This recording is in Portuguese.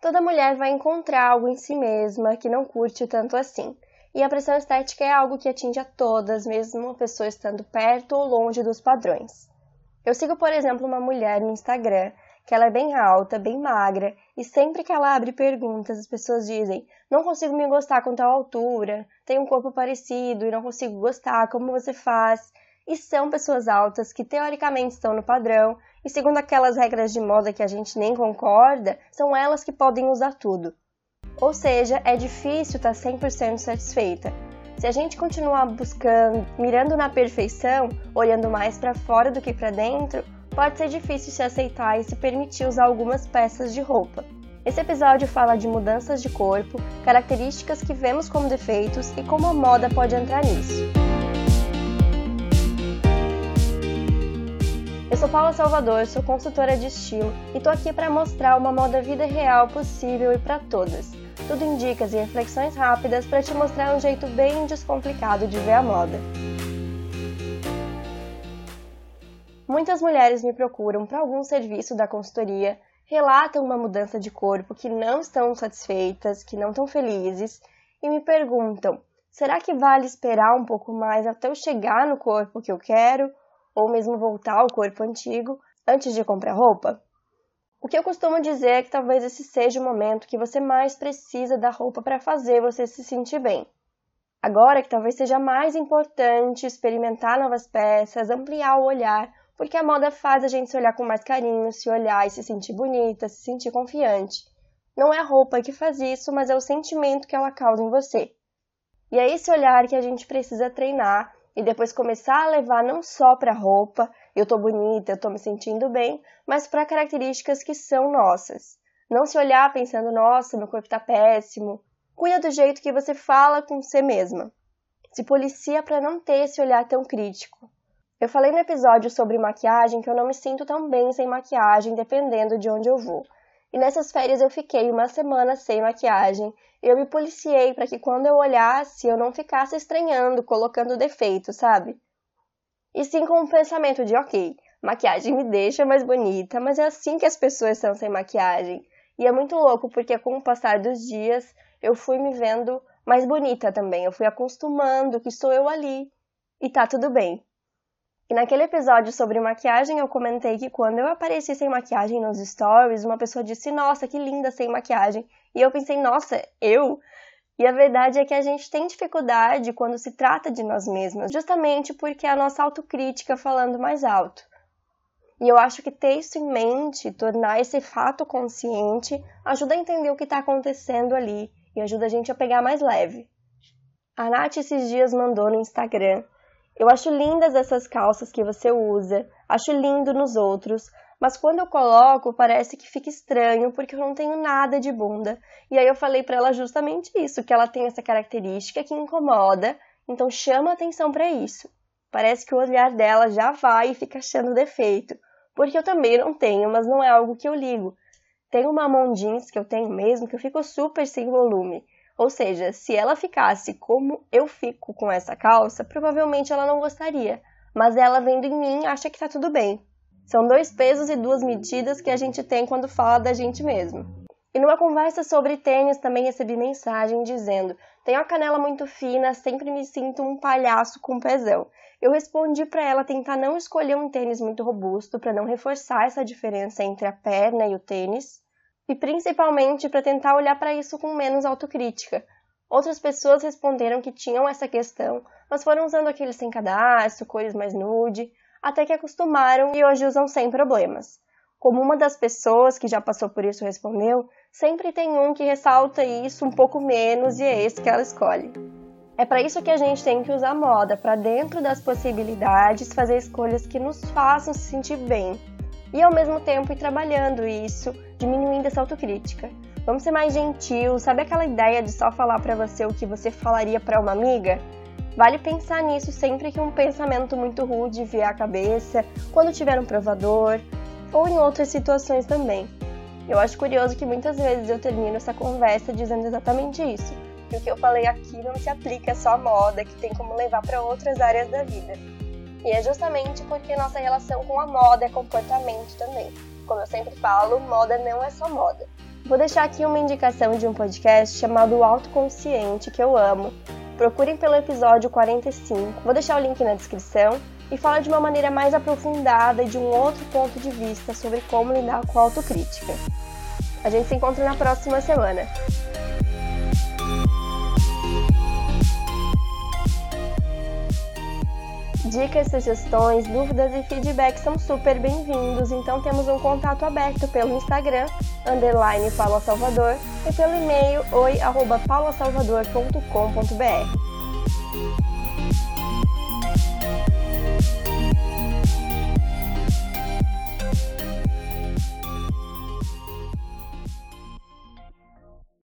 Toda mulher vai encontrar algo em si mesma que não curte tanto assim. E a pressão estética é algo que atinge a todas, mesmo a pessoa estando perto ou longe dos padrões. Eu sigo, por exemplo, uma mulher no Instagram que ela é bem alta, bem magra, e sempre que ela abre perguntas, as pessoas dizem: Não consigo me gostar com tal altura, tenho um corpo parecido e não consigo gostar, como você faz? E são pessoas altas que teoricamente estão no padrão, e segundo aquelas regras de moda que a gente nem concorda, são elas que podem usar tudo. Ou seja, é difícil estar 100% satisfeita. Se a gente continuar buscando, mirando na perfeição, olhando mais para fora do que para dentro, pode ser difícil se aceitar e se permitir usar algumas peças de roupa. Esse episódio fala de mudanças de corpo, características que vemos como defeitos e como a moda pode entrar nisso. Eu sou Paula Salvador, sou consultora de estilo e tô aqui para mostrar uma moda vida real possível e para todas. Tudo em dicas e reflexões rápidas para te mostrar um jeito bem descomplicado de ver a moda. Muitas mulheres me procuram para algum serviço da consultoria, relatam uma mudança de corpo que não estão satisfeitas, que não estão felizes e me perguntam: será que vale esperar um pouco mais até eu chegar no corpo que eu quero ou mesmo voltar ao corpo antigo antes de comprar roupa? O que eu costumo dizer é que talvez esse seja o momento que você mais precisa da roupa para fazer você se sentir bem. Agora que talvez seja mais importante experimentar novas peças, ampliar o olhar, porque a moda faz a gente se olhar com mais carinho, se olhar e se sentir bonita, se sentir confiante. Não é a roupa que faz isso, mas é o sentimento que ela causa em você. E é esse olhar que a gente precisa treinar e depois começar a levar não só para roupa, eu tô bonita, eu tô me sentindo bem, mas para características que são nossas. Não se olhar pensando, nossa, meu corpo tá péssimo. Cuida do jeito que você fala com você mesma. Se policia para não ter esse olhar tão crítico. Eu falei no episódio sobre maquiagem que eu não me sinto tão bem sem maquiagem, dependendo de onde eu vou. E nessas férias eu fiquei uma semana sem maquiagem. Eu me policiei para que quando eu olhasse eu não ficasse estranhando, colocando defeito, sabe? E sim com o pensamento de, ok, maquiagem me deixa mais bonita, mas é assim que as pessoas são sem maquiagem. E é muito louco porque com o passar dos dias eu fui me vendo mais bonita também. Eu fui acostumando que sou eu ali. E tá tudo bem. E naquele episódio sobre maquiagem, eu comentei que quando eu apareci sem maquiagem nos stories, uma pessoa disse: Nossa, que linda sem maquiagem. E eu pensei: Nossa, eu? E a verdade é que a gente tem dificuldade quando se trata de nós mesmas, justamente porque é a nossa autocrítica falando mais alto. E eu acho que ter isso em mente, tornar esse fato consciente, ajuda a entender o que está acontecendo ali e ajuda a gente a pegar mais leve. A Nath esses dias mandou no Instagram eu acho lindas essas calças que você usa, acho lindo nos outros, mas quando eu coloco parece que fica estranho porque eu não tenho nada de bunda. E aí eu falei para ela justamente isso, que ela tem essa característica que incomoda, então chama atenção para isso. Parece que o olhar dela já vai e fica achando defeito, porque eu também não tenho, mas não é algo que eu ligo. Tem uma mão jeans que eu tenho mesmo que eu fico super sem volume. Ou seja, se ela ficasse como eu fico com essa calça, provavelmente ela não gostaria. Mas ela vendo em mim acha que tá tudo bem. São dois pesos e duas medidas que a gente tem quando fala da gente mesmo. E numa conversa sobre tênis também recebi mensagem dizendo: Tenho a canela muito fina, sempre me sinto um palhaço com pezão. Eu respondi para ela tentar não escolher um tênis muito robusto para não reforçar essa diferença entre a perna e o tênis e principalmente para tentar olhar para isso com menos autocrítica. Outras pessoas responderam que tinham essa questão, mas foram usando aqueles sem cadastro, cores mais nude, até que acostumaram e hoje usam sem problemas. Como uma das pessoas que já passou por isso respondeu, sempre tem um que ressalta isso um pouco menos e é esse que ela escolhe. É para isso que a gente tem que usar moda, para dentro das possibilidades fazer escolhas que nos façam se sentir bem, e ao mesmo tempo ir trabalhando isso, diminuindo essa autocrítica. Vamos ser mais gentil, sabe aquela ideia de só falar para você o que você falaria para uma amiga? Vale pensar nisso sempre que um pensamento muito rude vier à cabeça, quando tiver um provador ou em outras situações também. Eu acho curioso que muitas vezes eu termino essa conversa dizendo exatamente isso. Que o que eu falei aqui não se aplica só à moda, que tem como levar para outras áreas da vida. E é justamente porque nossa relação com a moda é comportamento também. Como eu sempre falo, moda não é só moda. Vou deixar aqui uma indicação de um podcast chamado Autoconsciente, que eu amo. Procurem pelo episódio 45, vou deixar o link na descrição e fala de uma maneira mais aprofundada e de um outro ponto de vista sobre como lidar com a autocrítica. A gente se encontra na próxima semana. Dicas, sugestões, dúvidas e feedback são super bem-vindos, então temos um contato aberto pelo Instagram, underline Paula Salvador, e pelo e-mail oi.paulasalvador.com.br.